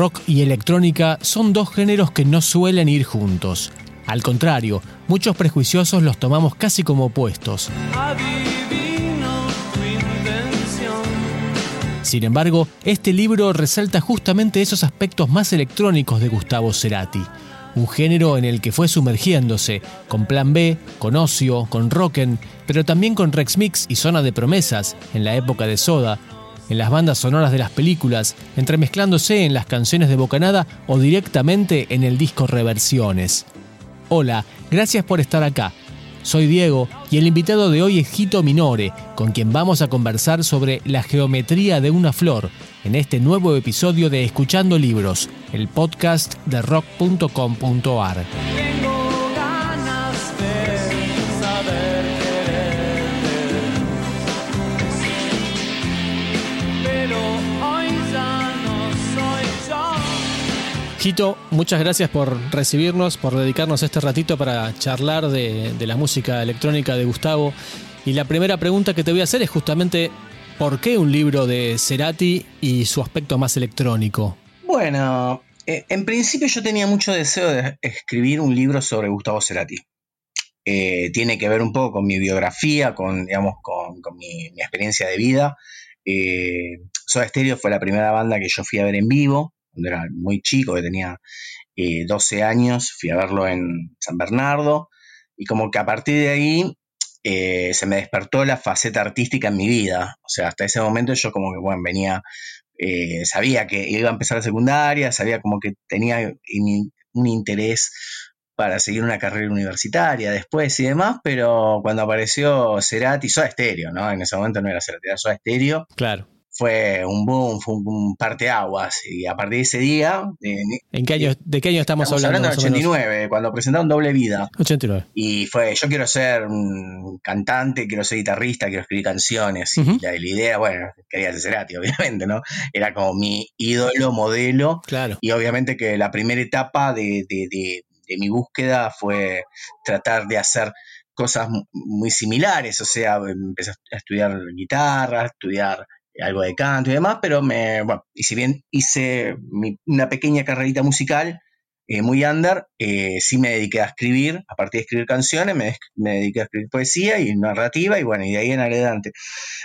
rock y electrónica son dos géneros que no suelen ir juntos. Al contrario, muchos prejuiciosos los tomamos casi como opuestos. Sin embargo, este libro resalta justamente esos aspectos más electrónicos de Gustavo Cerati, un género en el que fue sumergiéndose, con Plan B, con Ocio, con Rocken, pero también con Rex Mix y Zona de Promesas, en la época de Soda, en las bandas sonoras de las películas, entremezclándose en las canciones de Bocanada o directamente en el disco Reversiones. Hola, gracias por estar acá. Soy Diego y el invitado de hoy es Gito Minore, con quien vamos a conversar sobre la geometría de una flor en este nuevo episodio de Escuchando Libros, el podcast de rock.com.ar. Gito, muchas gracias por recibirnos, por dedicarnos este ratito para charlar de, la música electrónica de Gustavo. Y la primera pregunta que te voy a hacer es justamente, ¿por qué un libro de Cerati y su aspecto más electrónico? Bueno, eh, en principio yo tenía mucho deseo de escribir un libro sobre Gustavo Cerati. Eh, tiene que ver un poco con mi biografía, con, digamos, con, mi, experiencia de vida. Eh, Soda Stereo fue la primera banda que yo fui a ver en vivo cuando era muy chico, que tenía 12 eh, años, fui a verlo en San Bernardo, y como que a partir de ahí eh, se me despertó la faceta artística en mi vida. O sea, hasta ese momento yo como que, bueno, venía, eh, sabía que iba a empezar la secundaria, sabía como que tenía un interés para seguir una carrera universitaria después y demás, pero cuando apareció Cerati, Soda Estéreo, ¿no? En ese momento no era Cerati, era Soda Estéreo. Claro fue un boom, fue un, parteaguas. Y a partir de ese día. ¿En qué año, ¿De qué año estamos, estamos hablando? Hablando del 89, cuando presentaron Doble Vida. 89. Y fue: Yo quiero ser un cantante, quiero ser guitarrista, quiero escribir canciones. Y la, idea, bueno, quería ser Cerati, obviamente, ¿no? Era como mi ídolo, modelo. Claro. Y obviamente que la primera etapa de, de, de, de mi búsqueda fue tratar de hacer cosas muy similares, o sea, empecé a estudiar guitarra, a estudiar algo de canto y demás, pero me, bueno, y si bien hice una pequeña carrerita musical, eh, muy under, eh, sí me dediqué a escribir, a partir de escribir canciones, me, dediqué a escribir poesía y narrativa, y bueno, y de ahí en adelante.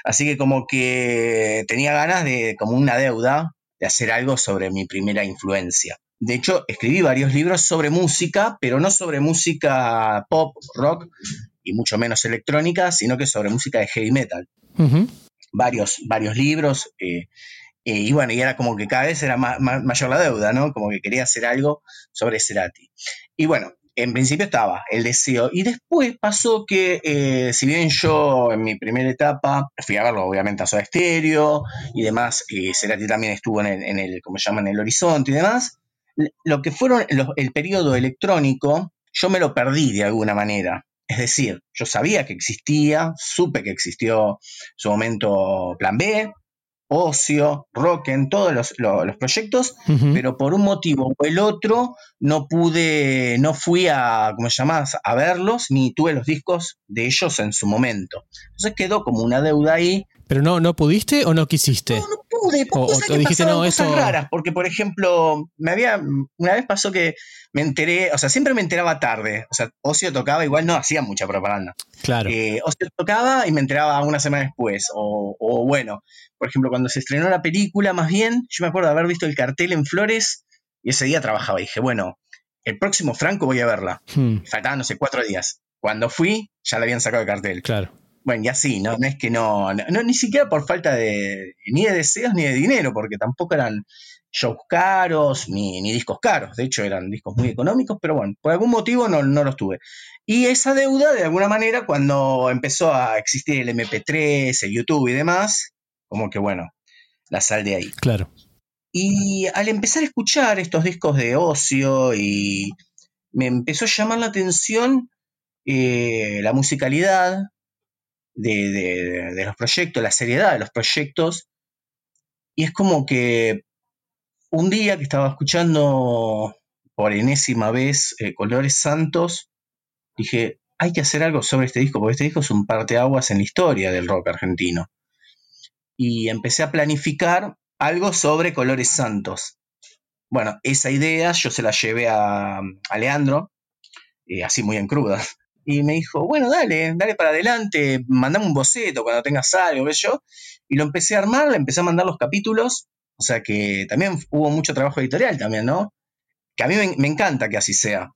Así que como que tenía ganas de, como una deuda, de hacer algo sobre mi primera influencia. De hecho, escribí varios libros sobre música, pero no sobre música pop, rock, y mucho menos electrónica, sino que sobre música de heavy metal varios, varios libros. Eh, eh, y bueno, y era como que cada vez era mayor la deuda, ¿no? Como que quería hacer algo sobre Cerati. Y bueno, en principio estaba el deseo. Y después pasó que, eh, si bien yo en mi primera etapa fui a verlo, obviamente, a Soda Stereo y demás, y Cerati también estuvo en el, en el, como llaman, el horizonte y demás, lo que fueron el periodo electrónico, yo me lo perdí de alguna manera. Es decir, yo sabía que existía, supe que existió su momento Plan B, Ocio, Rocken, todos los, proyectos, pero por un motivo o el otro no pude, no fui a, ¿cómo se llama?, a verlos, ni tuve los discos de ellos en su momento. Entonces quedó como una deuda ahí. ¿Pero no, no pudiste o no quisiste? No, no o, o dijiste, no, cosas raras, porque por ejemplo, me había, una vez pasó que me enteré, o sea, siempre me enteraba tarde, o sea, Ocio tocaba, igual no hacía mucha propaganda. Claro. Eh, Ocio tocaba y me enteraba una semana después, o, o bueno, por ejemplo, cuando se estrenó la película, más bien, yo me acuerdo de haber visto el cartel en Flores y ese día trabajaba y dije, bueno, el próximo Franco voy a verla. Hmm. Faltaban, no sé, cuatro días. Cuando fui, ya la habían sacado el cartel. Claro. Bueno, y así, ¿no? No es que no, no, ni siquiera por falta de, ni de deseos ni de dinero, porque tampoco eran shows caros ni, ni discos caros. De hecho, eran discos muy económicos, pero bueno, por algún motivo no, no los tuve. Y esa deuda, de alguna manera, cuando empezó a existir el MP3, el YouTube y demás, como que bueno, la sal de ahí. Claro. Y al empezar a escuchar estos discos de ocio y me empezó a llamar la atención eh, la musicalidad de, los proyectos, la seriedad de los proyectos. Y es como que un día que estaba escuchando por enésima vez eh, Colores Santos, dije, hay que hacer algo sobre este disco, porque este disco es un parteaguas en la historia del rock argentino y empecé a planificar algo sobre colores santos. Bueno, esa idea yo se la llevé a, Leandro, eh, así muy en cruda. Y me dijo, bueno, dale, dale para adelante, mandame un boceto cuando tengas algo, ¿ves yo? Y lo empecé a armar, le empecé a mandar los capítulos, o sea que también hubo mucho trabajo editorial también, ¿no? Que a mí me, encanta que así sea.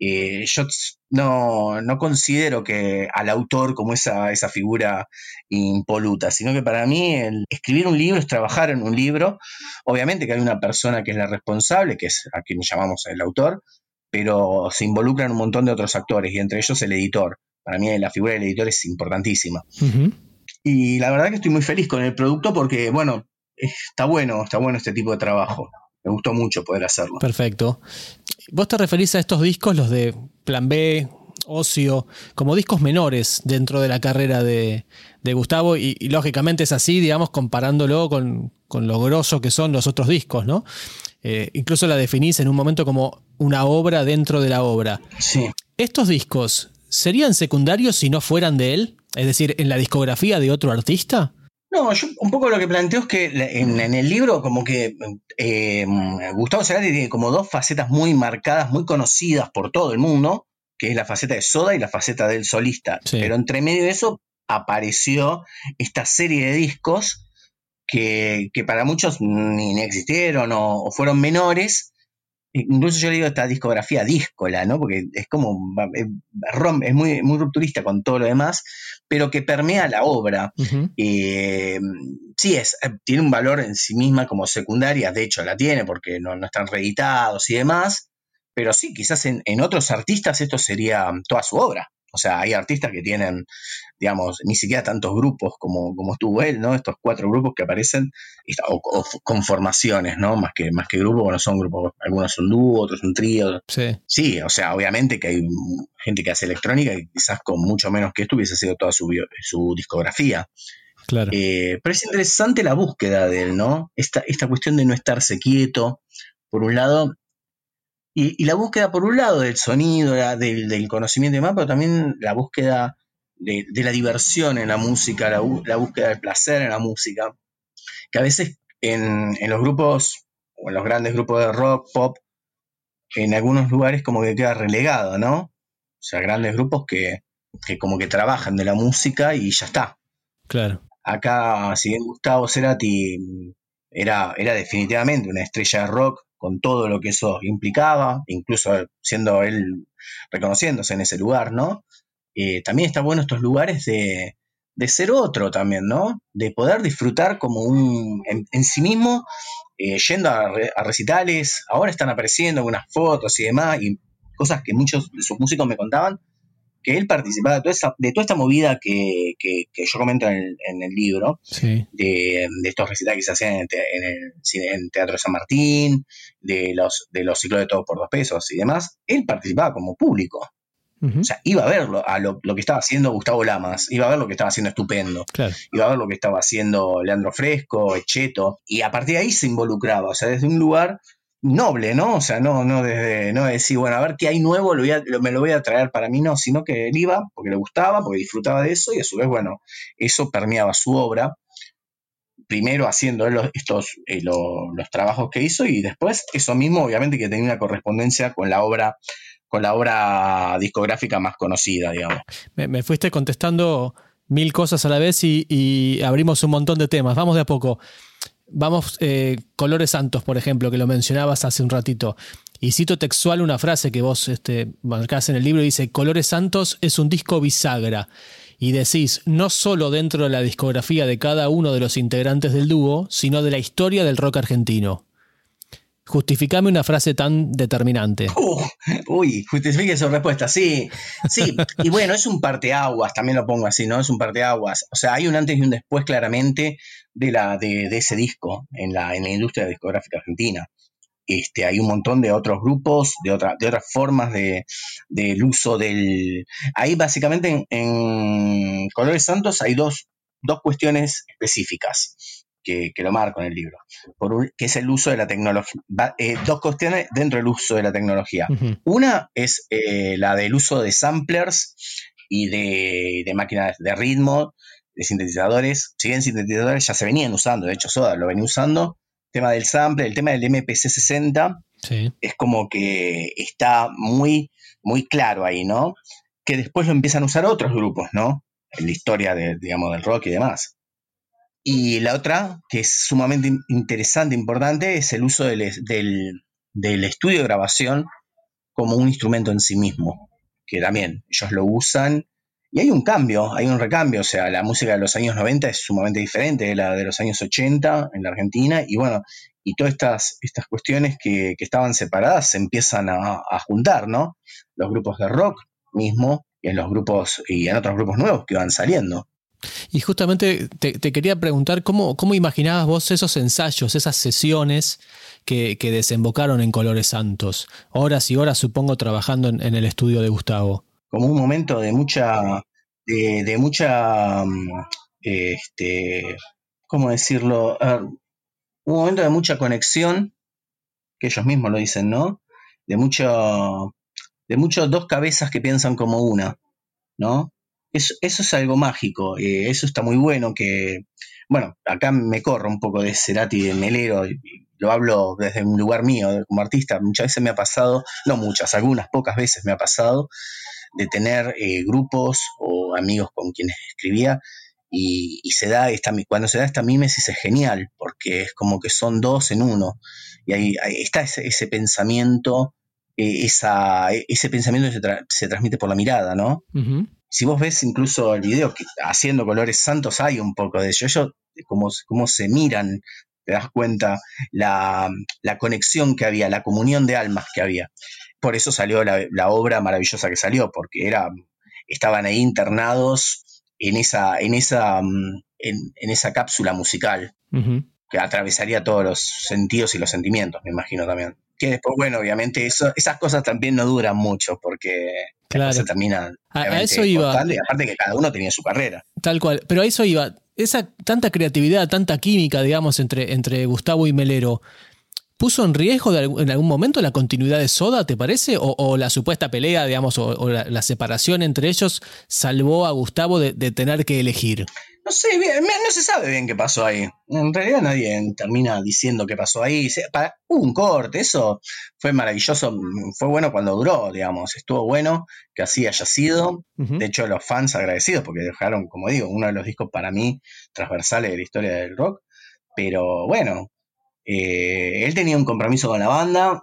Eh, yo no, no, considero que al autor como esa, esa figura impoluta, sino que para mí el escribir un libro es trabajar en un libro. Obviamente que hay una persona que es la responsable, que es a quien llamamos el autor, pero se involucran un montón de otros actores y entre ellos el editor. Para mí la figura del editor es importantísima. Y la verdad que estoy muy feliz con el producto porque, bueno, está bueno, está bueno este tipo de trabajo. Me gustó mucho poder hacerlo. Perfecto. Vos te referís a estos discos, los de Plan B, Ocio, como discos menores dentro de la carrera de, Gustavo y, lógicamente es así, digamos, comparándolo con, con, lo grosso que son los otros discos, ¿no? Eh, incluso la definís en un momento como una obra dentro de la obra. Sí. ¿Estos discos serían secundarios si no fueran de él? Es decir, en la discografía de otro artista. No, yo un poco lo que planteo es que en, el libro como que eh, Gustavo Cerati tiene como dos facetas muy marcadas, muy conocidas por todo el mundo, que es la faceta de Soda y la faceta del solista. Pero entre medio de eso apareció esta serie de discos que, para muchos ni, existieron o, fueron menores, incluso yo le digo esta discografía díscola, ¿no? Porque es como, es muy, muy rupturista con todo lo demás, pero que permea la obra. Eh, sí, es, eh, tiene un valor en sí misma como secundaria, de hecho la tiene porque no, están reeditados y demás, pero sí, quizás en, en otros artistas esto sería toda su obra. O sea, hay artistas que tienen, digamos, ni siquiera tantos grupos como, como estuvo él, ¿no? Estos cuatro grupos que aparecen, o, conformaciones, ¿no? Más que, más que grupos, bueno, son grupos, algunos son dúo, otros son trío. Sí. sí, o sea, obviamente que hay gente que hace electrónica y quizás con mucho menos que esto hubiese sido toda su, su discografía. Claro. Eh, pero es interesante la búsqueda de él, ¿no? Esta, esta cuestión de no estarse quieto, por un lado, y, la búsqueda, por un lado, del sonido, del, conocimiento y demás, pero también la búsqueda de, la diversión en la música, la, búsqueda del placer en la música, que a veces en, los grupos, o en los grandes grupos de rock, pop, en algunos lugares como que queda relegado, ¿no? O sea, grandes grupos que, como que trabajan de la música y ya está. Claro. Acá, si bien Gustavo Cerati era, era definitivamente una estrella de rock, con todo lo que eso implicaba, incluso siendo él reconociéndose en ese lugar, ¿no? Eh, también está bueno estos lugares de, ser otro también, ¿no? De poder disfrutar como un, en, sí mismo, eh, yendo a, a, recitales, ahora están apareciendo algunas fotos y demás, y cosas que muchos de sus músicos me contaban, que él participaba de toda, esa, de toda esta movida que, yo comento en el, libro, de, estos recitales que se hacían en el, Teatro de San Martín, de los, de los ciclos de todos por dos pesos y demás, él participaba como público. O sea, iba a ver a lo, que estaba haciendo Gustavo Lamas, iba a ver lo que estaba haciendo Estupendo, iba a ver lo que estaba haendo Leandro Fresco, Echeto, y a partir de ahí se involucraba, o sea, desde un lugar noble, ¿no? O sea, no, no desde, no decir, bueno, a ver qué hay nuevo, lo me lo voy a traer para mí, no, sino que él iba porque le gustaba, porque disfrutaba de eso, y a su vez, bueno, eso permeaba su obra, primero haciendo los, estos, eh, los trabajos que hizo, y después eso mismo, obviamente, que tenía una correspondencia con la obra con la obra discográfica más conocida, digamos. Me, fuiste contestando mil cosas a la vez y, y abrimos un montón de temas. Vamos de a poco. Vamos, eh, Colores Santos, por ejemplo, que lo mencionabas hace un ratito. Y cito textual una frase que vos este, marcás en el libro, dice, Colores Santos es un disco bisagra. Y decís, no solo dentro de la discografía de cada uno de los integrantes del dúo, sino de la historia del rock argentino. Justificame una frase tan determinante. Uh, uy, justifique su respuesta. Sí, sí. Y bueno, es un parteaguas, también lo pongo así, ¿no? Es un parteaguas. O sea, hay un antes y un después claramente de, la, de, ese disco en la, en la industria discográfica argentina. Este, hay un montón de otros grupos, de, otra, de otras formas de, del uso del... Ahí básicamente en, en Colores Santos hay dos, dos cuestiones específicas que, lo marco en el libro, por que es el uso de la tecnología. Eh, dos cuestiones dentro del uso de la tecnología. Una es eh, la del uso de samplers y de, máquinas de ritmo, de sintetizadores. Si bien sintetizadores ya se venían usando, de hecho Soda lo venía usando, tema del sample, el tema del MPC 60, es como que está muy, muy claro ahí, ¿no? Que después lo empiezan a usar otros grupos, ¿no? En la historia de, digamos, del rock y demás. Y la otra, que es sumamente interesante, importante, es el uso del, del estudio de grabación como un instrumento en sí mismo, que también ellos lo usan y hay un cambio, hay un recambio, o sea, la música de los años 90 es sumamente diferente de la de los años 80 en la Argentina, y bueno, y todas estas, estas cuestiones que, estaban separadas se empiezan a, juntar, ¿no? Los grupos de rock mismo, y en los grupos, y en otros grupos nuevos que van saliendo. Y justamente te, quería preguntar cómo, cómo, imaginabas vos esos ensayos, esas sesiones que, desembocaron en Colores Santos. Horas y horas, supongo, trabajando en el estudio de Gustavo como un momento de mucha, de, mucha, mm, este, ¿cómo decirlo? un momento de mucha conexión, que ellos mismos lo dicen, ¿no? De mucho, de muchos dos cabezas que piensan como una, ¿no? Eso, eso es algo mágico, eh, eso está muy bueno que, bueno, acá me corro un poco de Cerati de Melero, lo hablo desde un lugar mío como artista, muchas veces me ha pasado, no muchas, algunas pocas veces me ha pasado, de tener eh, grupos o amigos con quienes escribía y, se da esta, cuando se da esta mímesis es genial porque es como que son dos en uno y ahí, está ese, pensamiento eh, esa, ese pensamiento se, se, transmite por la mirada, ¿no? Si vos ves incluso el video que haciendo colores santos hay un poco de eso, ellos como, como se miran te das cuenta la, la, conexión que había, la comunión de almas que había por eso salió la, obra maravillosa que salió, porque era, estaban ahí internados en esa, en esa, mm, en, esa cápsula musical que atravesaría todos los sentidos y los sentimientos, me imagino también. Que después, bueno, obviamente eso, esas cosas también no duran mucho porque se terminan. A, eso iba. aparte que cada uno tenía su carrera. Tal cual. Pero a eso iba. Esa tanta creatividad, tanta química, digamos, entre, entre Gustavo y Melero, ¿Puso en riesgo en algún momento la continuidad de Soda, te parece? ¿O, la supuesta pelea, digamos, o, la, separación entre ellos salvó a Gustavo de, tener que elegir? No sé, bien, no se sabe bien qué pasó ahí. En realidad nadie termina diciendo qué pasó ahí. hubo un corte, eso fue maravilloso, fue bueno cuando duró, digamos, estuvo bueno que así haya sido. De hecho, los fans agradecidos porque dejaron, como digo, uno de los discos para mí transversales de la historia del rock. Pero bueno, eh, él tenía un compromiso con la banda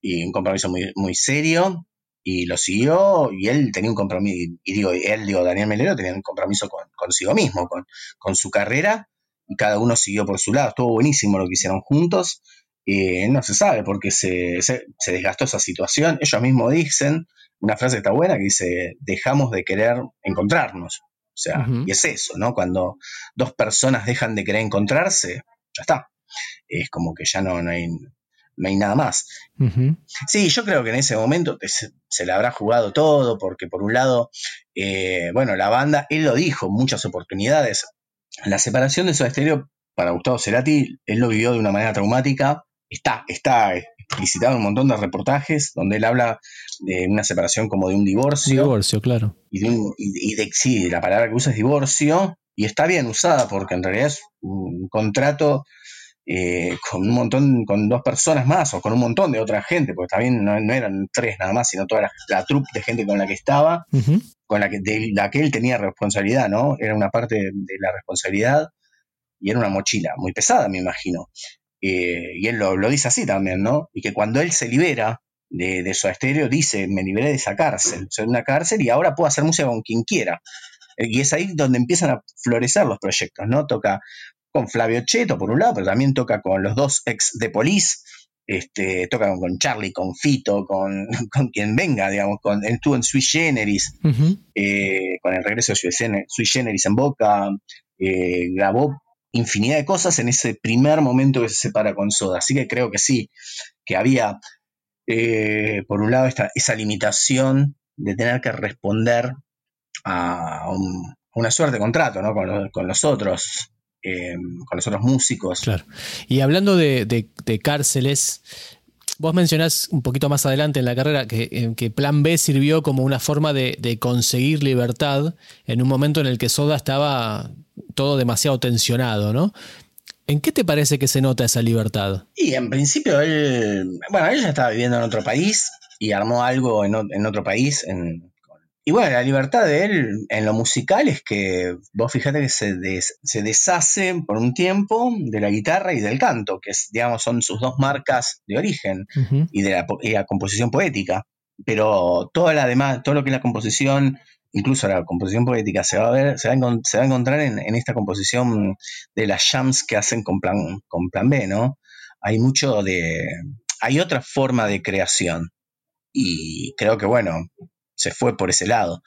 y un compromiso muy, muy serio y lo siguió y él tenía un compromiso, y digo, él, digo, Daniel Melero tenía un compromiso con, consigo mismo, con, con, su carrera y cada uno siguió por su lado. Estuvo buenísimo lo que hicieron juntos. Eh, no se sabe por qué se, se, desgastó esa situación. Ellos mismos dicen una frase que está buena que dice, dejamos de querer encontrarnos. O sea, y es eso, ¿no? Cuando dos personas dejan de querer encontrarse, ya está es como que ya no, no, hay, no hay nada más. Sí, yo creo que en ese momento se, le habrá jugado todo, porque por un lado, eh, bueno, la banda, él lo dijo, muchas oportunidades. La separación de su Stereo para Gustavo Cerati, él lo vivió de una manera traumática. Está, está explicitado en un montón de reportajes donde él habla de una separación como de un divorcio. divorcio, claro. Y de, y de, sí, la palabra que usa es divorcio, y está bien usada porque en realidad es un contrato eh, con un montón, con dos personas más o con un montón de otra gente, porque también no, eran tres nada más, sino toda la, la troupe de gente con la que estaba, con la que, de la que él tenía responsabilidad, ¿no? Era una parte de, la responsabilidad y era una mochila muy pesada, me imagino. Eh, y él lo, dice así también, ¿no? Y que cuando él se libera de, de su estéreo, dice, me liberé de esa cárcel, soy una cárcel y ahora puedo hacer música con quien quiera. Y es ahí donde empiezan a florecer los proyectos, ¿no? Toca con Flavio Cheto, por un lado, pero también toca con los dos ex de Police, este, toca con Charlie, con Fito, con, con quien venga, digamos, con, estuvo en Sui Generis, eh, con el regreso de Sui Generis en Boca, eh, grabó infinidad de cosas en ese primer momento que se separa con Soda, así que creo que sí, que había, eh, por un lado, esta, esa limitación de tener que responder a, una suerte de contrato ¿no? con, con los otros eh, con los otros músicos. Claro. Y hablando de, cárceles, vos mencionás un poquito más adelante en la carrera que, que Plan B sirvió como una forma de, conseguir libertad en un momento en el que Soda estaba todo demasiado tensionado, ¿no? ¿En qué te parece que se nota esa libertad? Y en principio él, bueno, él ya estaba viviendo en otro país y armó algo en, otro país. Y bueno, la libertad de él en lo musical es que vos fíjate que se, se deshace por un tiempo de la guitarra y del canto, que es, digamos, son sus dos marcas de origen y de la, y la composición poética. Pero toda la demás, todo lo que es la composición incluso la composición poética se va a ver, se va a, encontrar en, esta composición de las jams que hacen con plan, con plan B, ¿no? Hay mucho de. hay otra forma de creación. Y creo que bueno, se fue por ese lado.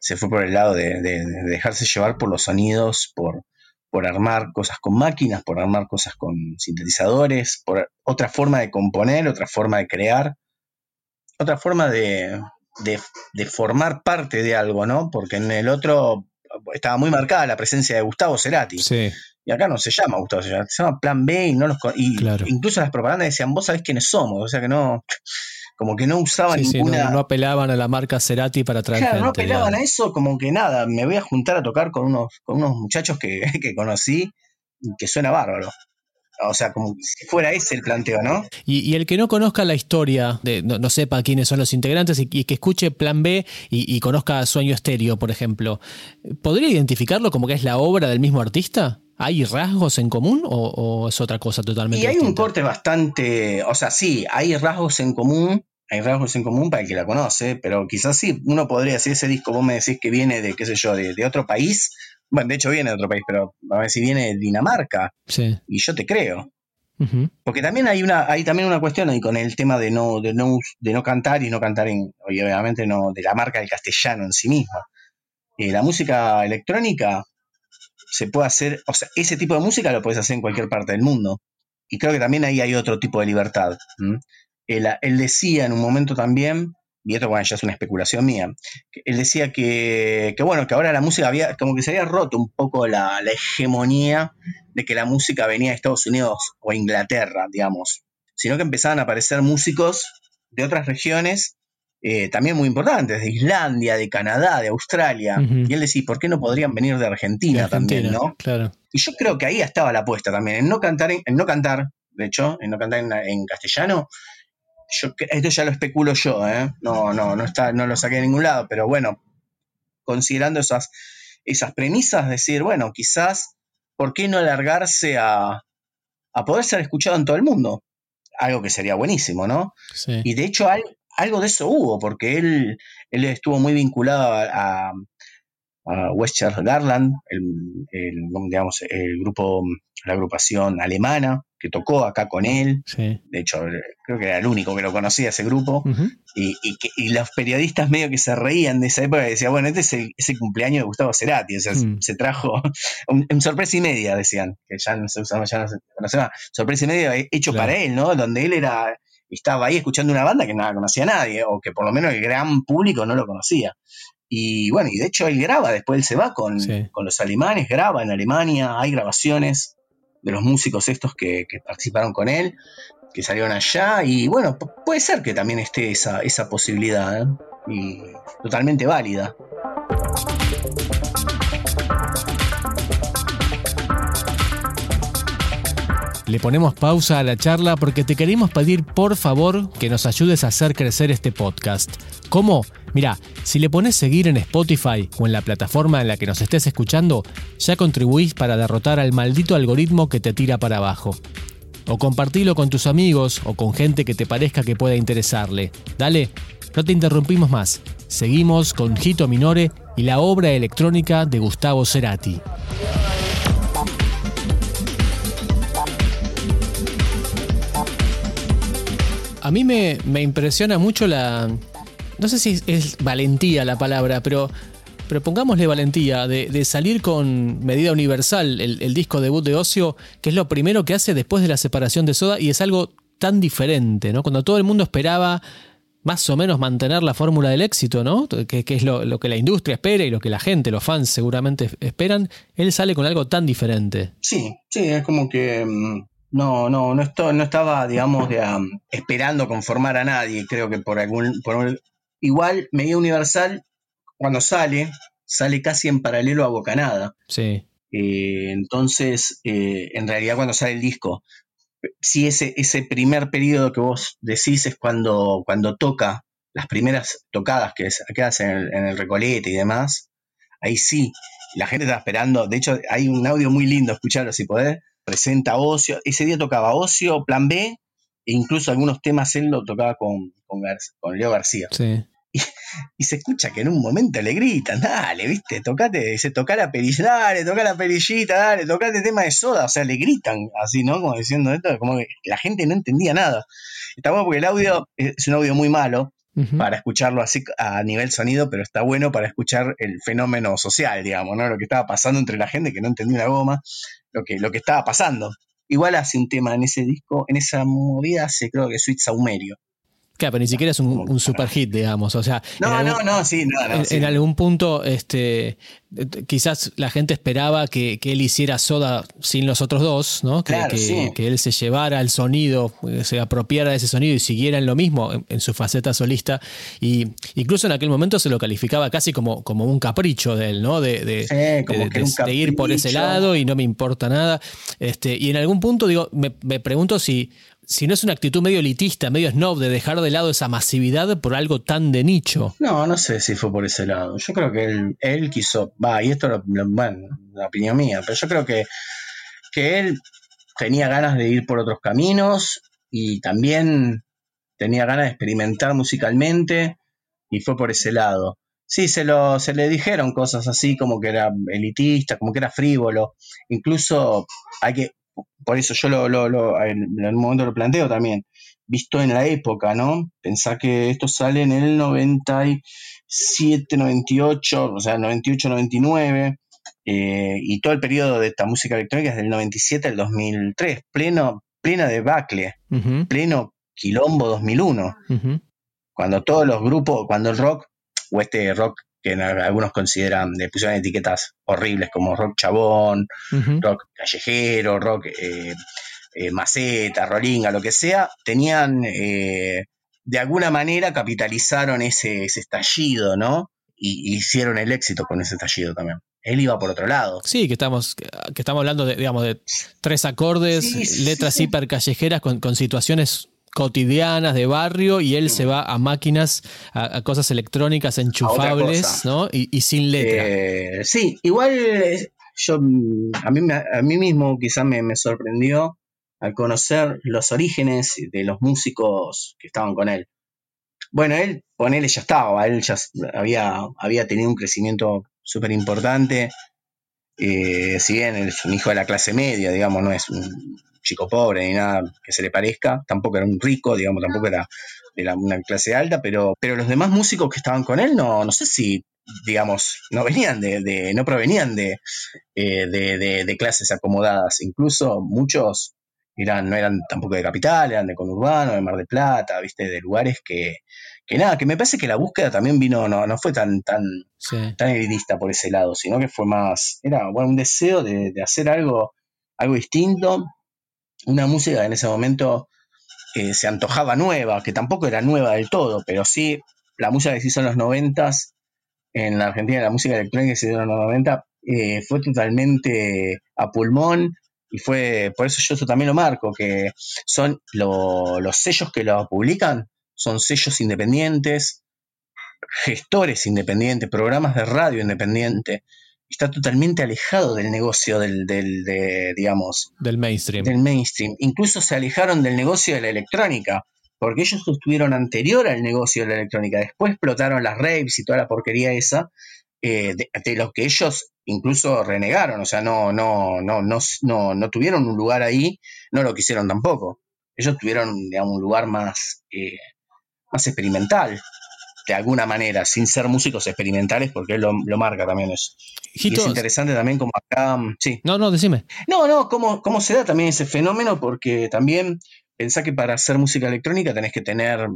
Se fue por el lado de, dejarse llevar por los sonidos, por, por armar cosas con máquinas, por armar cosas con sintetizadores, por otra forma de componer, otra forma de crear, otra forma de, de, formar parte de algo, ¿no? Porque en el otro estaba muy marcada la presencia de Gustavo Cerati. Sí. Y acá no se llama Gustavo Cerati, se llama Plan B y no los y incluso las propagandas decían, vos sabés quiénes somos, o sea que no, como que no usaban ninguna. no, apelaban a la marca Cerati para traer claro, no apelaban a eso, como que nada, me voy a juntar a tocar con unos, con unos muchachos que, que conocí, que suena bárbaro. O sea, como si fuera ese el planteo, ¿no? Y, el que no conozca la historia, de, no, sepa quiénes son los integrantes y, que escuche Plan B y, conozca Sueño Estéreo, por ejemplo, ¿podría identificarlo como que es la obra del mismo artista? ¿Hay rasgos en común o, es otra cosa totalmente Y hay un corte bastante, o sea, sí, hay rasgos en común, hay rasgos en común para el que la conoce, pero quizás sí, uno podría decir ese disco, vos me decís que viene de, qué sé yo, de, de otro país, bueno, de hecho viene de otro país, pero a ver si viene de Dinamarca. Sí. Y yo te creo. Porque también hay una, hay también una cuestión ahí con el tema de no, de no, de no cantar y no cantar en, obviamente no, de la marca del castellano en sí misma. Eh, la música electrónica se puede hacer, o sea, ese tipo de música lo puedes hacer en cualquier parte del mundo. Y creo que también ahí hay otro tipo de libertad. él, decía en un momento también y esto bueno, ya es una especulación mía, él decía que, bueno, que ahora la música había, como que se había roto un poco la, hegemonía de que la música venía de Estados Unidos o Inglaterra, digamos, sino que empezaban a aparecer músicos de otras regiones eh, también muy importantes, de Islandia, de Canadá, de Australia. Y él decía, ¿por qué no podrían venir de Argentina, también, no? Claro. Y yo creo que ahí estaba la apuesta también, en no cantar, en, no cantar, de hecho, en no cantar en castellano, esto ya lo especulo yo, ¿eh? no, no, no, está, no lo saqué de ningún lado, pero bueno, considerando esas, esas premisas, decir, bueno, quizás, ¿por qué no alargarse a, a poder ser escuchado en todo el mundo? Algo que sería buenísimo, ¿no? Y de hecho, algo de eso hubo, porque él, él estuvo muy vinculado a, a Westchester Garland, el, digamos, el grupo, la agrupación alemana que tocó acá con él. De hecho, creo que era el único que lo conocía ese grupo. y, y, los periodistas medio que se reían de esa época y decían, bueno, este es el, cumpleaños de Gustavo Cerati. O sea, mm. se trajo un, sorpresa y media, decían, que ya no se usaba, ya no se conoce más. Sorpresa y media hecho para él, ¿no? Donde él era estaba ahí escuchando una banda que no conocía a nadie, o que por lo menos el gran público no lo conocía. Y bueno, y de hecho él graba, después él se va con, los alemanes, graba en Alemania, hay grabaciones de los músicos estos que, participaron con él, que salieron allá, y bueno, puede ser que también esté esa, esa posibilidad, ¿eh? y totalmente válida. Le ponemos pausa a la charla porque te queremos pedir por favor que nos ayudes a hacer crecer este podcast. ¿Cómo? Mira, si le pones seguir en Spotify o en la plataforma en la que nos estés escuchando, ya contribuís para derrotar al maldito algoritmo que te tira para abajo. O compartilo con tus amigos o con gente que te parezca que pueda interesarle. Dale, no te interrumpimos más. Seguimos con Gito Minore y la obra electrónica de Gustavo Cerati. A mí me, impresiona mucho la... No sé si es valentía la palabra, pero, pero pongámosle valentía de, salir con Medida Universal, el, disco debut de Ocio, que es lo primero que hace después de la separación de Soda y es algo tan diferente, ¿no? Cuando todo el mundo esperaba más o menos mantener la fórmula del éxito, ¿no? Que, es lo, lo, que la industria espera y lo que la gente, los fans seguramente esperan, él sale con algo tan diferente. Sí, sí, es como que no, no, no, no estaba, digamos, de, esperando conformar a nadie. Creo que por algún. Por, igual, Medida Universal, cuando sale, sale casi en paralelo a Bocanada. Sí. Eh, entonces, eh, en realidad cuando sale el disco, sí ese, ese primer periodo que vos decís es cuando, cuando toca, las primeras tocadas que, que hace en el, en el Recolete y demás, ahí sí, la gente está esperando, de hecho hay un audio muy lindo, escucharlo si podés, presenta Ocio, ese día tocaba Ocio, Plan B, e incluso algunos temas él lo tocaba con, con, Leo García. Y, se escucha que en un momento le gritan, dale, viste, tocate, dice, toca la perilla, dale, toca la perillita, dale, tocate el tema de soda, o sea, le gritan así, ¿no? Como diciendo esto, como que la gente no entendía nada. Está bueno porque el audio es un audio muy malo, para escucharlo así a nivel sonido, pero está bueno para escuchar el fenómeno social, digamos, ¿no? Lo que estaba pasando entre la gente que no entendía una goma, lo que, estaba pasando. Igual hace un tema en ese disco, en esa movida hace creo que Sweet Saumerio. Claro, pero ni siquiera es un, super hit, digamos. O sea, no, no, no, sí, no, no, en, algún punto, este, quizás la gente esperaba que, él hiciera soda sin los otros dos, ¿no? Que, que, él se llevara el sonido, se apropiara de ese sonido y siguiera en lo mismo en, su faceta solista. Y incluso en aquel momento se lo calificaba casi como, como un capricho de él, ¿no? De, de, ir por ese lado y no me importa nada. Este, y en algún punto, digo, me, me pregunto si si no es una actitud medio elitista, medio snob de dejar de lado esa masividad por algo tan de nicho. No, no sé si fue por ese lado. Yo creo que él, él quiso, va, y esto es bueno, la opinión mía, pero yo creo que, que él tenía ganas de ir por otros caminos y también tenía ganas de experimentar musicalmente y fue por ese lado. Sí, se, lo, se le dijeron cosas así como que era elitista, como que era frívolo. Incluso hay que, por eso yo lo, lo, en, un momento lo planteo también, visto en la época, ¿no? Pensar que esto sale en el 97, 98, o sea, 98, 99, eh, y todo el periodo de esta música electrónica es del 97 al 2003, pleno, plena debacle, pleno quilombo 2001, cuando todos los grupos, cuando el rock, o este rock que algunos consideran, le pusieron etiquetas horribles como rock chabón, rock callejero, rock eh, eh, maceta, rolinga, lo que sea, tenían, eh, de alguna manera capitalizaron ese, estallido, ¿no? Y, hicieron el éxito con ese estallido también. Él iba por otro lado. Sí, que estamos, que estamos hablando de, digamos, de tres acordes, letras hiper callejeras con, con situaciones cotidianas de barrio y él se va a máquinas, a, cosas electrónicas enchufables, ¿no? Y, sin letra. Eh, sí, igual eh, yo a mí, a mí mismo quizás me, sorprendió al conocer los orígenes de los músicos que estaban con él. Bueno, él, con él ya estaba, él ya había, había tenido un crecimiento súper importante. Eh, si bien es un hijo de la clase media, digamos, no es un chico pobre ni nada que se le parezca, tampoco era un rico, digamos, tampoco era de una clase alta, pero, pero los demás músicos que estaban con él, no, no sé si, digamos, no venían de, no provenían eh, de, de, clases acomodadas, incluso muchos eran, no eran tampoco de capital, eran de conurbano, de Mar del Plata, viste, de lugares que, que nada, que me parece que la búsqueda también vino, no, no fue tan, tan, tan elitista por ese lado, sino que fue más, era bueno, un deseo de, de hacer algo, algo distinto, una música en ese momento eh, se antojaba nueva, que tampoco era nueva del todo, pero sí la música que se hizo en los noventas, en la Argentina la música electrónica que se hizo en los 90 eh, fue totalmente a pulmón y fue, por eso yo también lo marco, que son los sellos que lo publican, son sellos independientes, gestores independientes, programas de radio independientes, está totalmente alejado del negocio del, del de, digamos, del mainstream. Del mainstream. Incluso se alejaron del negocio de la electrónica, porque ellos estuvieron anterior al negocio de la electrónica. Después explotaron las raves y toda la porquería esa, eh, de, los que ellos incluso renegaron, o sea, no, no, no, no, no, no tuvieron un lugar ahí, no lo quisieron tampoco. Ellos tuvieron, digamos, un lugar más, eh, más experimental de alguna manera, sin ser músicos experimentales, porque él lo, marca también eso. y es interesante también como acá, mm, sí. No, no, decime. No, no, cómo, cómo se da también ese fenómeno, porque también pensá que para hacer música electrónica tenés que tener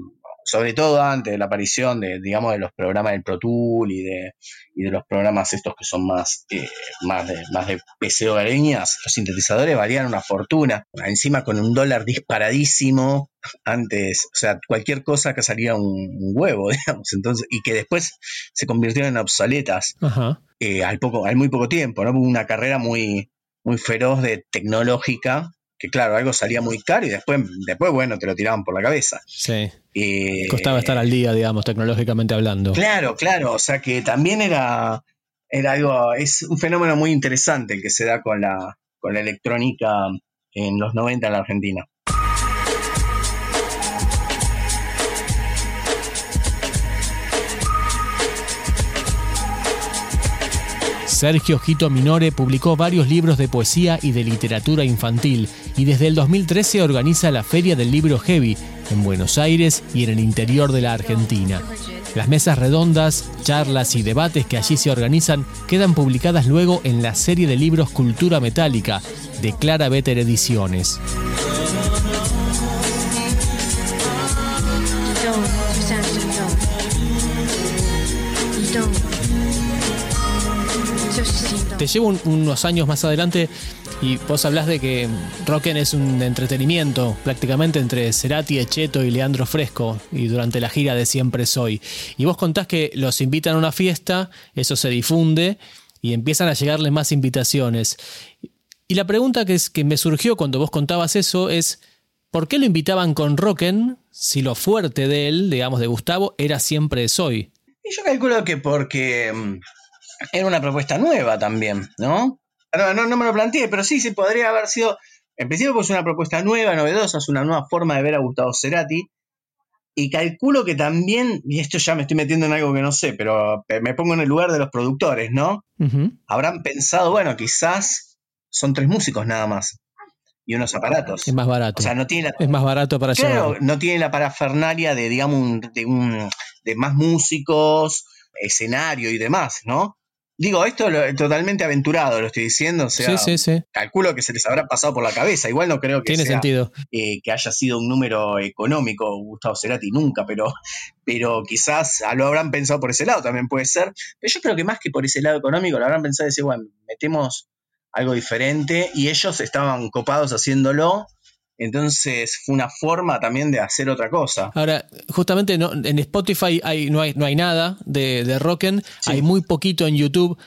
sobre todo antes de la aparición de, digamos, de los programas del Pro Tool y de, y de los programas estos que son más, eh, más, de, más de PC hogareñas, los sintetizadores valían una fortuna. Encima con un dólar disparadísimo, antes, o sea, cualquier cosa que salía un, huevo, digamos, entonces, y que después se convirtieron en obsoletas eh, al, poco, al muy poco tiempo, ¿no? Una carrera muy, muy feroz de tecnológica que claro, algo salía muy caro y después, después bueno, te lo tiraban por la cabeza. Sí. Eh, Costaba estar al día, digamos, tecnológicamente hablando. Claro, claro, o sea que también era, era algo, es un fenómeno muy interesante el que se da con la, con la electrónica en los 90 en la Argentina. Sergio Gito Minore publicó varios libros de poesía y de literatura infantil y desde el 2013 organiza la Feria del Libro Heavy en Buenos Aires y en el interior de la Argentina. Las mesas redondas, charlas y debates que allí se organizan quedan publicadas luego en la serie de libros Cultura Metálica de Clara Better Ediciones. Te llevo unos años más adelante y vos hablas de que Rocken es un entretenimiento prácticamente entre Cerati, Echeto y Leandro Fresco y durante la gira de Siempre Soy. Y vos contás que los invitan a una fiesta, eso se difunde y empiezan a llegarle más invitaciones. Y la pregunta que, es, que me surgió cuando vos contabas eso es, ¿por qué lo invitaban con Rocken si lo fuerte de él, digamos de Gustavo, era Siempre Soy? Y yo calculo que porque mm, era una propuesta nueva también, ¿no? No, no, me lo planteé, pero sí, sí, podría haber sido. En principio, pues una propuesta nueva, novedosa, es una nueva forma de ver a Gustavo Cerati. Y calculo que también, y esto ya me estoy metiendo en algo que no sé, pero me pongo en el lugar de los productores, ¿no? Habrán pensado, bueno, quizás son tres músicos nada más y unos aparatos. Es más barato. O sea, no tiene es más barato para claro, no tiene la parafernalia de, digamos, de, un, de más músicos, escenario y demás, ¿no? Digo, esto lo, totalmente aventurado lo estoy diciendo, o sea, calculo que se les habrá pasado por la cabeza. Igual no creo que Tiene sentido. Eh, que haya sido un número económico Gustavo Cerati nunca, pero, pero quizás lo habrán pensado por ese lado, también puede ser. Pero yo creo que más que por ese lado económico, lo habrán pensado y decir, bueno, metemos algo diferente y ellos estaban copados haciéndolo entonces fue una forma también de hacer otra cosa. Ahora, justamente en Spotify hay, no, hay, no hay nada de, de Rocken, hay muy poquito en YouTube.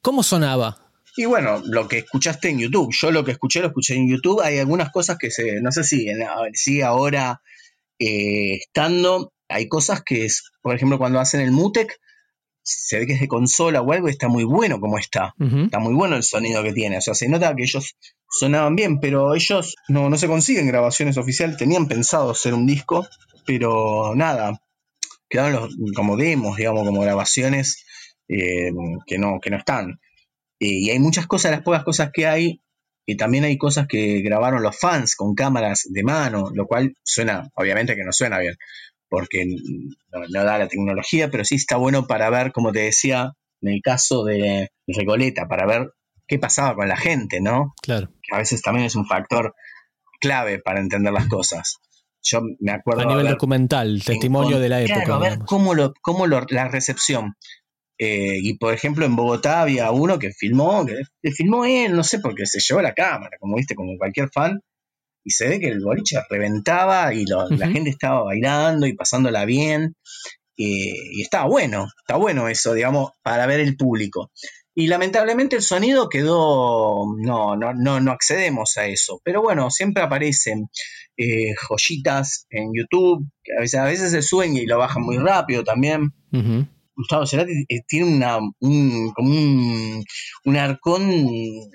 ¿Cómo sonaba? Y bueno, lo que escuchaste en YouTube, yo lo que escuché lo escuché en YouTube, hay algunas cosas que se, no sé si, si ahora eh, estando, hay cosas que, es, por ejemplo, cuando hacen el Mutec, se ve que es de consola o algo y está muy bueno como está. Está muy bueno el sonido que tiene. O sea, se nota que ellos sonaban bien, pero ellos no, no se consiguen grabaciones oficiales. Tenían pensado hacer un disco, pero nada. Quedaron como demos, digamos, como grabaciones eh, que, no, que no están. Eh, y hay muchas cosas, las pocas cosas que hay, y también hay cosas que grabaron los fans con cámaras de mano, lo cual suena, obviamente que no suena bien porque no, da la tecnología, pero sí está bueno para ver, como te decía, en el caso de Recoleta, para ver qué pasaba con la gente, ¿no? Claro. Que a veces también es un factor clave para entender las cosas. Yo me acuerdo. A nivel documental, testimonio de la época. Claro, a ver cómo, lo, cómo la recepción. Eh, y por ejemplo, en Bogotá había uno que filmó, que filmó él, no sé, porque se llevó la cámara, como viste, como cualquier fan y se ve que el boliche reventaba y la gente estaba bailando y pasándola bien. y estaba bueno, está bueno eso, digamos, para ver el público. Y lamentablemente el sonido quedó, no, no, no, no accedemos a eso. Pero bueno, siempre aparecen eh, joyitas en YouTube, que a veces, a veces se suben y lo bajan muy rápido también. Gustavo Cerati eh, tiene una, un, como un, un arcón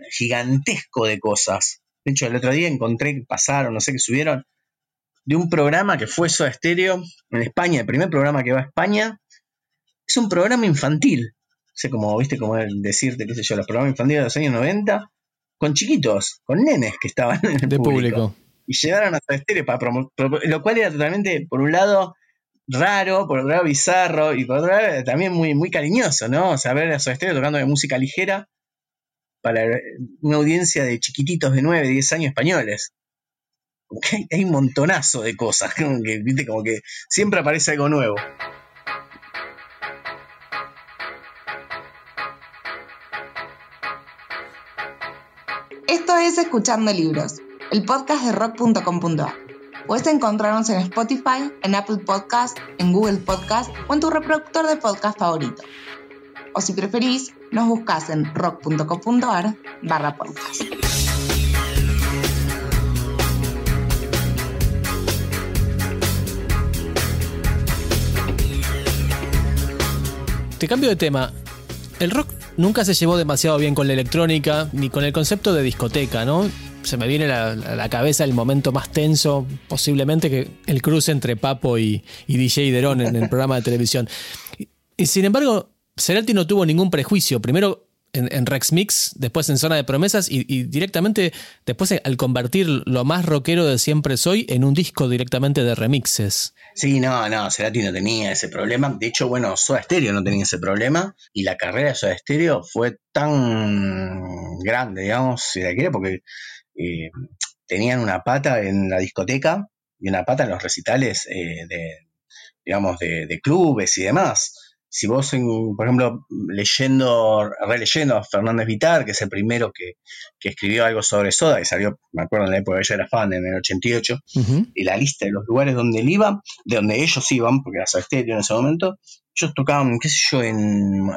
gigantesco de cosas. De hecho, el otro día encontré que pasaron, no sé qué subieron, de un programa que fue Soda Stereo en España, el primer programa que va a España. Es un programa infantil. O sea, como, viste, como decirte, qué sé yo, los programas infantiles de los años 90, con chiquitos, con nenes que estaban en el de público. Y llegaron a Soda Stereo para promover, lo cual era totalmente, por un lado, raro, por otro lado bizarro, y por otro lado también muy, muy cariñoso, ¿no? O sea, ver a Soda Stereo tocando de música ligera para una audiencia de chiquititos de 9, 10 años españoles. hay un montonazo de cosas, ¿viste? como que siempre aparece algo nuevo. Esto es Escuchando Libros, el podcast de rock.com.ar. Puedes encontrarnos en Spotify, en Apple Podcast, en Google Podcast o en tu reproductor de podcast favorito. O si preferís, nos buscas en rock.com.ar barra podcast. Te cambio de tema. El rock nunca se llevó demasiado bien con la electrónica ni con el concepto de discoteca, ¿no? Se me viene a la, cabeza el momento más tenso, posiblemente que el cruce entre Papo y, DJ Derón en el programa de televisión. Y, sin embargo, Cerati no tuvo ningún prejuicio. Primero en, Rex Mix, después en Zona de Promesas y, directamente después al convertir lo más rockero de siempre soy en un disco directamente de remixes. Sí, no, no, Cerati no tenía ese problema. De hecho, bueno, Soda Stereo no tenía ese problema y la carrera de Soda Stereo fue tan grande, digamos, si la quiere, porque eh, tenían una pata en la discoteca y una pata en los recitales eh, de, digamos, de clubes y demás si vos, por ejemplo, leyendo, releyendo a Fernández Vitar, que es el primero que, escribió algo sobre Soda, y salió, me acuerdo en la época que yo era fan, en el 88, y la lista de los lugares donde él iba, de donde ellos iban, porque era Estéreo en ese momento, ellos tocaban, qué sé yo, en,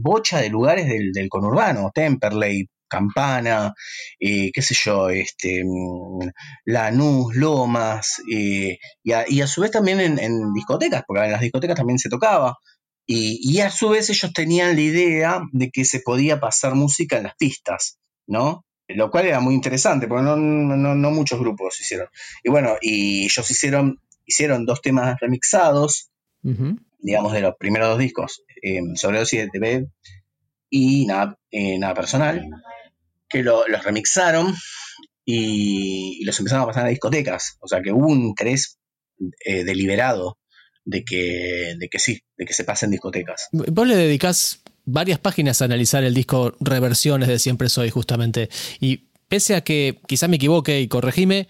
bocha de lugares del, conurbano, Temperley, Campana, eh, qué sé yo, este, Lanús, Lomas, eh, y, a, su vez también en, en, discotecas, porque en las discotecas también se tocaba. Y, a su vez ellos tenían la idea de que se podía pasar música en las pistas, ¿no? Lo cual era muy interesante, porque no, muchos grupos hicieron. Y bueno, y ellos hicieron, hicieron dos temas remixados, digamos, de los primeros dos discos, eh, sobre de TV y nada, eh, nada personal, que los remixaron y, los empezaron a pasar a discotecas. O sea que hubo un interés eh, deliberado de que, de que sí, de que se pasen discotecas. Vos le dedicás varias páginas a analizar el disco Reversiones de Siempre Soy, justamente. Y pese a que quizá me equivoque y corregime,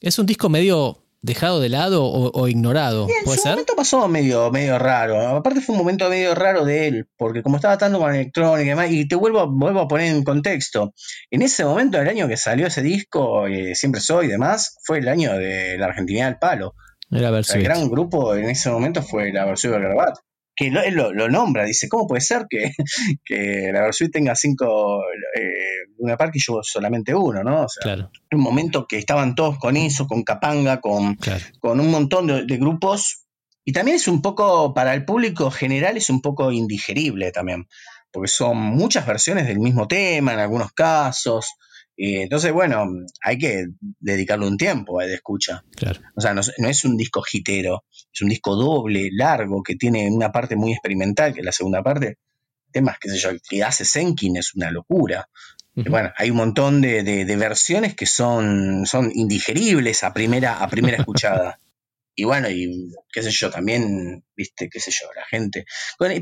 es un disco medio dejado de lado o, ignorado. ¿Puede en su momento pasó medio, medio raro. Aparte fue un momento medio raro de él, porque como estaba tanto con electrónica y demás, y te vuelvo, vuelvo a poner en contexto. En ese momento, el año que salió ese disco, eh, Siempre Soy y demás, fue el año de la Argentina del Palo el gran grupo en ese momento fue la Versuit Bergarabat, que lo, él lo, nombra, dice, ¿cómo puede ser que, la Versuit tenga cinco eh, una Park y yo solamente uno, ¿no? O sea, un momento que estaban todos con eso, con Capanga, con, con un montón de, de, grupos, y también es un poco, para el público general, es un poco indigerible también, porque son muchas versiones del mismo tema en algunos casos, entonces, bueno, hay que dedicarle un tiempo a de escucha. Claro. O sea, no, es un disco jitero, es un disco doble, largo, que tiene una parte muy experimental, que es la segunda parte. Temas, qué sé yo, que hace Senkin es una locura. Bueno, hay un montón de, versiones que son, son indigeribles a primera, a primera escuchada. y bueno, y qué sé yo, también, viste, qué sé yo, la gente.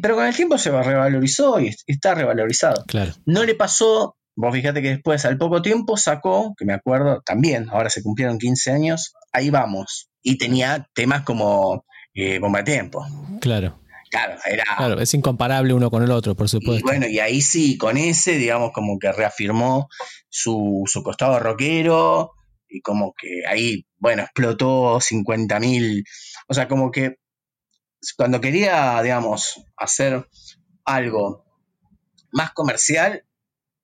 pero con el tiempo se revalorizó y está revalorizado. Claro. No le pasó Vos fíjate que después, al poco tiempo, sacó, que me acuerdo también, ahora se cumplieron 15 años, ahí vamos. Y tenía temas como eh, Bomba de Tiempo. Claro. Claro, era. Claro, es incomparable uno con el otro, por supuesto. Y bueno, y ahí sí, con ese, digamos, como que reafirmó su, su costado rockero y como que ahí, bueno, explotó 50 mil. O sea, como que cuando quería, digamos, hacer algo más comercial,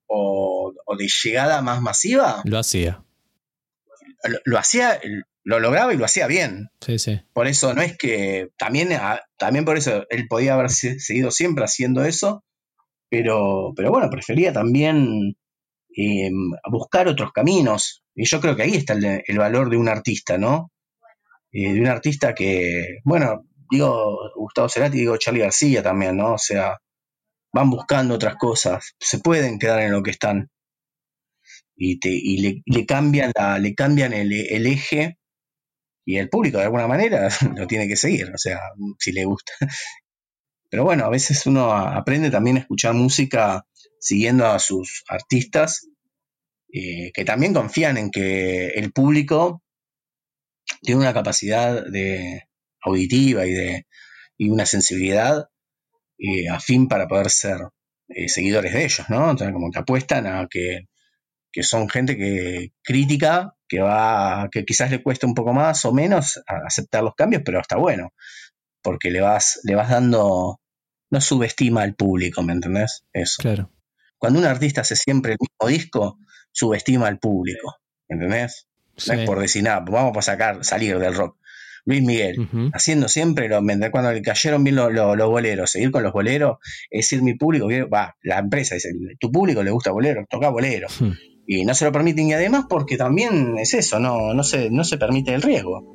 o, de llegada más masiva. Lo hacía. Lo, hacía, lo lograba y lo hacía bien. Sí, sí. Por eso no es que. También, ah, también por eso él podía haber seguido siempre haciendo eso. Pero, pero bueno, prefería también eh, buscar otros caminos. Y yo creo que ahí está el, valor de un artista, ¿no? Eh, de un artista que, bueno, digo Gustavo Cerati, digo Charlie García también, ¿no? O sea, van buscando otras cosas, se pueden quedar en lo que están. Y, te, y le, cambian, la, le cambian el, eje y el público de alguna manera lo tiene que seguir, o sea, si le gusta. Pero bueno, a veces uno aprende también a escuchar música siguiendo a sus artistas, eh, que también confían en que el público tiene una capacidad de auditiva y de y una sensibilidad eh, afín para poder ser eh, seguidores de ellos, ¿no? Sea, como que apuestan a que, que, son gente que crítica, que va, que quizás le cuesta un poco más o menos aceptar los cambios, pero está bueno, porque le vas, le vas dando, no subestima al público, ¿me entendés? Eso. Claro. Cuando un artista hace siempre el mismo disco, subestima al público, ¿entendés? No es por decir nada, vamos a sacar, salir del rock. Luis Miguel, haciendo siempre lo, cuando le cayeron bien los boleros, seguir con los boleros, es decir, mi público, va, la empresa dice, tu público le gusta bolero, toca bolero. Y no se lo permiten y además porque también es eso, no, no, se, no se permite el riesgo.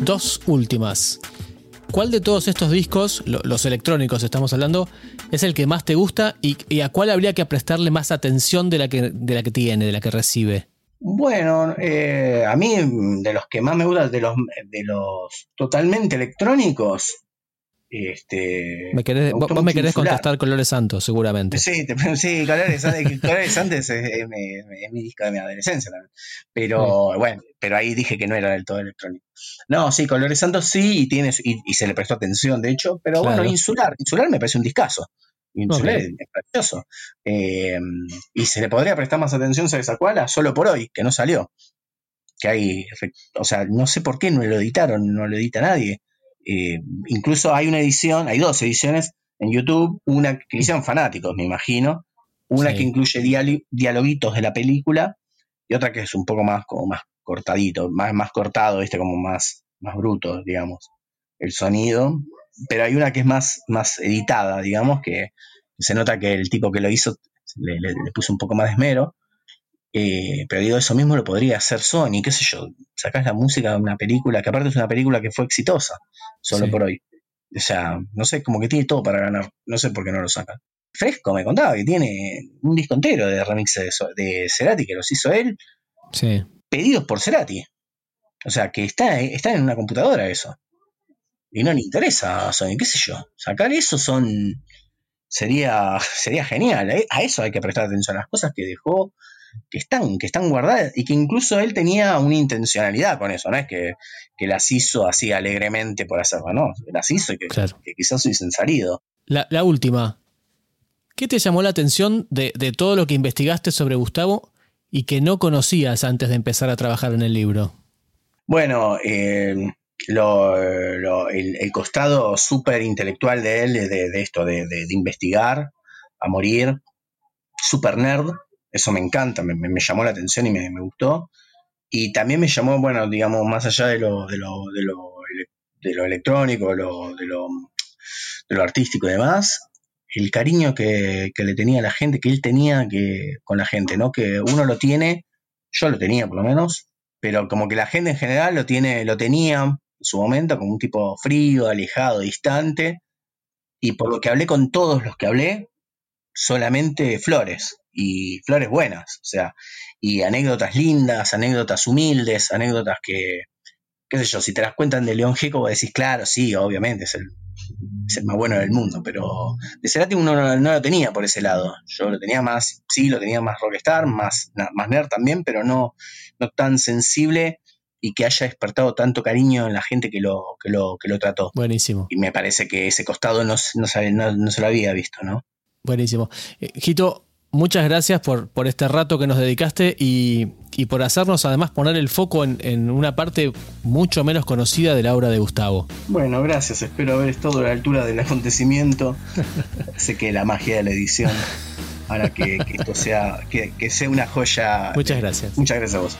Dos últimas. ¿Cuál de todos estos discos, los electrónicos estamos hablando, es el que más te gusta y, a cuál habría que prestarle más atención de la que, de la que tiene, de la que recibe? Bueno, eh, a mí de los que más me gustan, de los, de los totalmente electrónicos, este, me querés, vos, me querés contestar Colores Santos, seguramente. Sí, sí Colores, Santos es, mi disco de mi adolescencia también. Pero bueno, pero ahí dije que no era del todo electrónico. No, sí, Colores Santos sí, y, tienes, y, se le prestó atención, de hecho, pero bueno, Insular, Insular me parece un discazo. Insular es precioso. Eh, y se le podría prestar más atención, ¿sabes a cuál? A Solo por hoy, que no salió. Que hay, o sea, no sé por qué no lo editaron, no lo edita nadie eh, incluso hay una edición, hay dos ediciones en YouTube, una que hicieron fanáticos, me imagino, una que incluye dialoguitos de la película y otra que es un poco más como más cortadito, más, más cortado, este como más, más bruto, digamos, el sonido. Pero hay una que es más, más editada, digamos, que se nota que el tipo que lo hizo le, le puso un poco más de esmero. Eh, pero digo, eso mismo lo podría hacer Sony, qué sé yo, sacás la música de una película, que aparte es una película que fue exitosa, solo por hoy. O sea, no sé, como que tiene todo para ganar, no sé por qué no lo sacan. Fresco me contaba que tiene un disco entero de remix de, de Cerati que los hizo él, sí. pedidos por Cerati. O sea, que está, está en una computadora eso. Y no le interesa a Sony, qué sé yo. Sacar eso son. sería, sería genial. A eso hay que prestar atención, a las cosas que dejó que están, que están guardadas y que incluso él tenía una intencionalidad con eso, no es que, las hizo así alegremente por hacerlo, no, las hizo y que, quizás hubiesen salido. La, última, ¿qué te llamó la atención de, todo lo que investigaste sobre Gustavo y que no conocías antes de empezar a trabajar en el libro? Bueno, eh, el, costado súper intelectual de él, de, esto, de, investigar a morir, súper nerd, eso me encanta, me, llamó la atención y me, gustó. Y también me llamó, bueno, digamos, más allá de lo, de lo, de lo, de lo electrónico, de lo, de lo, artístico y demás, el cariño que, le tenía la gente, que él tenía que, con la gente, ¿no? Que uno lo tiene, yo lo tenía por lo menos, pero como que la gente en general lo tiene, lo tenía en su momento como un tipo frío, alejado, distante, y por lo que hablé con todos los que hablé, solamente flores y flores buenas, o sea, y anécdotas lindas, anécdotas humildes, anécdotas que, qué sé yo, si te las cuentan de León Gieco, vos decís, claro, sí, obviamente, es el, es el más bueno del mundo, pero de Cerati uno no, lo tenía por ese lado, yo lo tenía más, sí, lo tenía más rockstar, más, más nerd también, pero no, no tan sensible y que haya despertado tanto cariño en la gente que lo, que lo, que lo trató. Buenísimo. Y me parece que ese costado no, no, no se lo había visto, ¿no? Buenísimo. Eh, Gito, muchas gracias por, por, este rato que nos dedicaste y, por hacernos además poner el foco en, una parte mucho menos conocida de la obra de Gustavo. Bueno, gracias. Espero haber estado a la altura del acontecimiento. sé que la magia de la edición para que, esto sea, que, que, sea una joya. Muchas gracias. Muchas gracias a vos.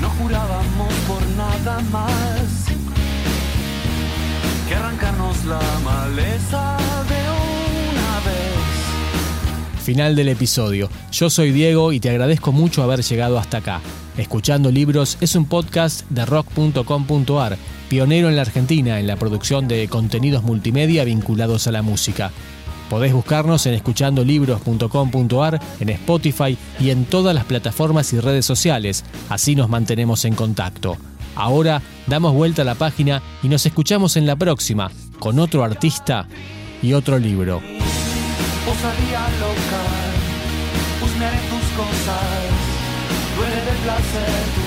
No jurábamos por nada más que arrancarnos la maleza Final del episodio. Yo soy Diego y te agradezco mucho haber llegado hasta acá. Escuchando Libros es un podcast de rock.com.ar, pionero en la Argentina en la producción de contenidos multimedia vinculados a la música. Podés buscarnos en escuchandolibros.com.ar, en Spotify y en todas las plataformas y redes sociales, así nos mantenemos en contacto. Ahora damos vuelta a la página y nos escuchamos en la próxima, con otro artista y otro libro. Cosas, duele de placer.